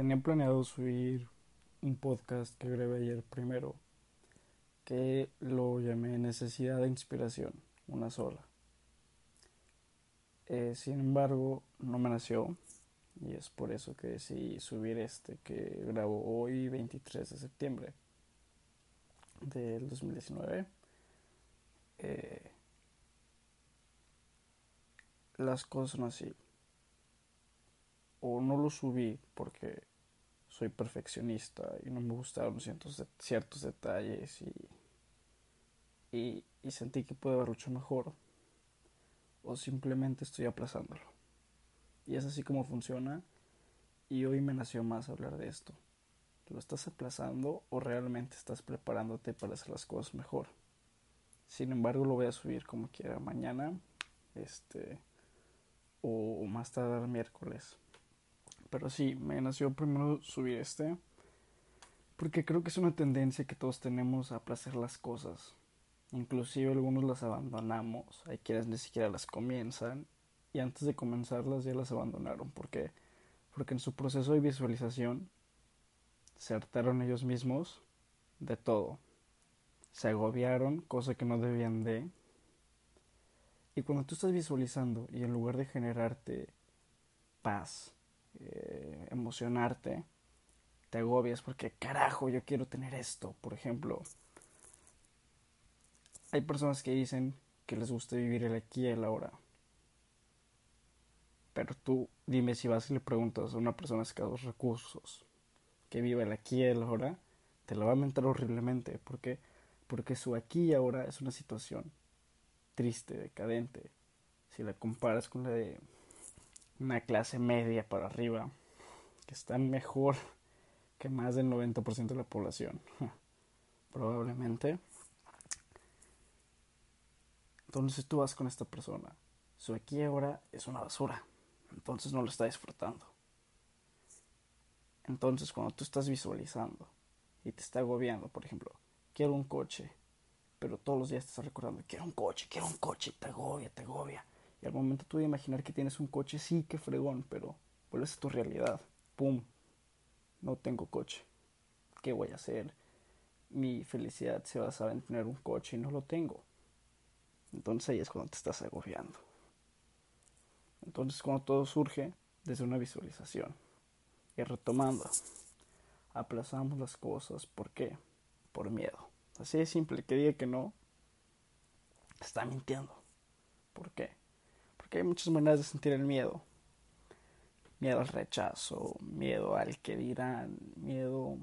tenía planeado subir un podcast que grabé ayer primero, que lo llamé Necesidad de Inspiración, una sola. Eh, sin embargo, no me nació y es por eso que decidí subir este que grabo hoy 23 de septiembre del 2019. Eh, las cosas son así. O no lo subí porque soy perfeccionista y no me gustaron ciertos, ciertos detalles y, y, sentí que puede haber mucho mejor. O simplemente estoy aplazándolo. Y es así como funciona. Y hoy me nació más hablar de esto. ¿Lo estás aplazando o realmente estás preparándote para hacer las cosas mejor? Sin embargo, lo voy a subir como quiera mañana. Este o más tarde el miércoles. Pero sí, me nació primero subir este. Porque creo que es una tendencia que todos tenemos a aplazar las cosas. Inclusive algunos las abandonamos. Hay quienes ni siquiera las comienzan. Y antes de comenzarlas ya las abandonaron. ¿Por qué? Porque en su proceso de visualización se hartaron ellos mismos de todo. Se agobiaron, cosa que no debían de. Y cuando tú estás visualizando y en lugar de generarte paz, eh, emocionarte, te agobias porque carajo, yo quiero tener esto. Por ejemplo, hay personas que dicen que les gusta vivir el aquí y el ahora. Pero tú dime si vas y le preguntas a una persona escasos recursos que vive el aquí y el ahora, te lo va a mentar horriblemente. Porque su aquí y ahora es una situación triste, decadente, si la comparas con la de una clase media para arriba, que está mejor que más del 90% de la población, probablemente. Entonces tú vas con esta persona, su aquí ahora es una basura, entonces no lo está disfrutando. Entonces cuando tú estás visualizando y te está agobiando, por ejemplo, quiero un coche, pero todos los días te estás recordando, quiero un coche, quiero un coche, te agobia, te agobia. Y al momento tú de imaginar que tienes un coche, sí, qué fregón, pero vuelves a tu realidad. ¡Pum! No tengo coche. ¿Qué voy a hacer? Mi felicidad se basaba en tener un coche y no lo tengo. Entonces ahí es cuando te estás agobiando. Entonces cuando todo surge desde una visualización. Y retomando, aplazamos las cosas. ¿Por qué? Por miedo. Así de simple, que diga que no, está mintiendo. ¿Por qué? Porque hay muchas maneras de sentir el miedo. Miedo al rechazo, miedo al que dirán, miedo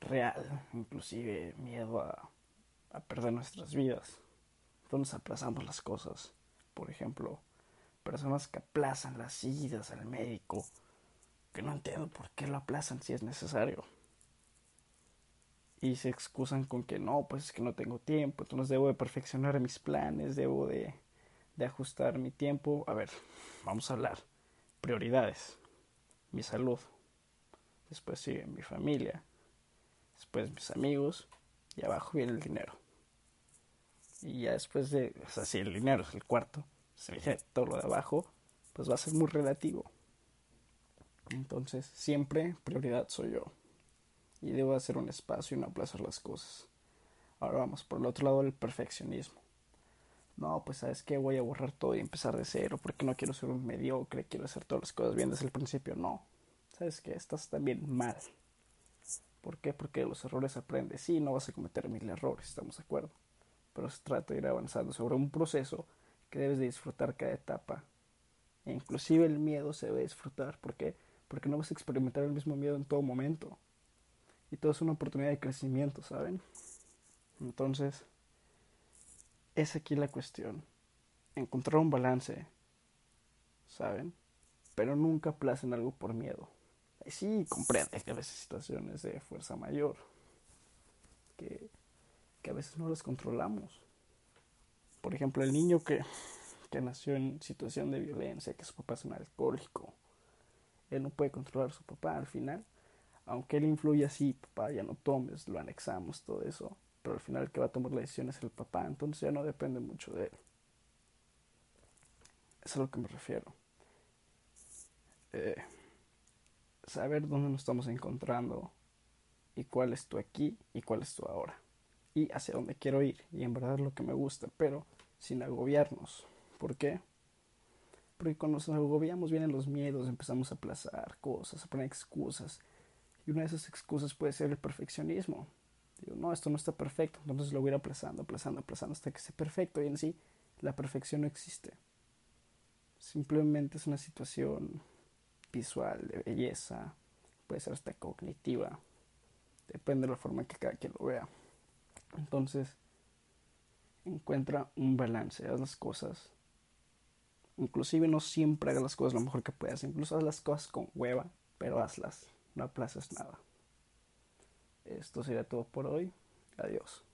real, inclusive miedo a, a perder nuestras vidas. Entonces aplazamos las cosas. Por ejemplo, personas que aplazan las idas al médico, que no entiendo por qué lo aplazan si es necesario y se excusan con que no, pues es que no tengo tiempo, entonces debo de perfeccionar mis planes, debo de, de ajustar mi tiempo. A ver, vamos a hablar. Prioridades. Mi salud. Después sigue mi familia. Después mis amigos. Y abajo viene el dinero. Y ya después de, o sea, si el dinero es el cuarto, se todo lo de abajo, pues va a ser muy relativo. Entonces, siempre prioridad soy yo y debo hacer un espacio y no aplazar las cosas. Ahora vamos, por el otro lado el perfeccionismo. No, pues sabes que voy a borrar todo y empezar de cero porque no quiero ser un mediocre, quiero hacer todas las cosas bien desde el principio. No, sabes que estás también mal. ¿Por qué? Porque los errores aprendes. Sí, no vas a cometer mil errores, estamos de acuerdo. Pero se trata de ir avanzando sobre un proceso que debes de disfrutar cada etapa. E inclusive el miedo se debe disfrutar. ¿Por qué? Porque no vas a experimentar el mismo miedo en todo momento y todo es una oportunidad de crecimiento, ¿saben? Entonces, es aquí la cuestión. Encontrar un balance, ¿saben? Pero nunca aplacen algo por miedo. sí comprende que a veces situaciones de fuerza mayor, que, que a veces no las controlamos. Por ejemplo, el niño que, que nació en situación de violencia, que su papá es un alcohólico, él no puede controlar a su papá al final. Aunque él influye así, papá, ya no tomes, lo anexamos, todo eso. Pero al final el que va a tomar la decisión es el papá, entonces ya no depende mucho de él. Eso es a lo que me refiero. Eh, saber dónde nos estamos encontrando y cuál es tu aquí y cuál es tu ahora. Y hacia dónde quiero ir. Y en verdad es lo que me gusta, pero sin agobiarnos. ¿Por qué? Porque cuando nos agobiamos vienen los miedos, empezamos a aplazar cosas, a poner excusas. Y una de esas excusas puede ser el perfeccionismo. Digo, no, esto no está perfecto, entonces lo voy a ir aplazando, aplazando, aplazando hasta que esté perfecto. Y en sí, la perfección no existe. Simplemente es una situación visual, de belleza, puede ser hasta cognitiva. Depende de la forma que cada quien lo vea. Entonces, encuentra un balance, haz las cosas Inclusive no siempre hagas las cosas lo mejor que puedas. Incluso haz las cosas con hueva, pero hazlas. No aplaces nada. Esto sería todo por hoy. Adiós.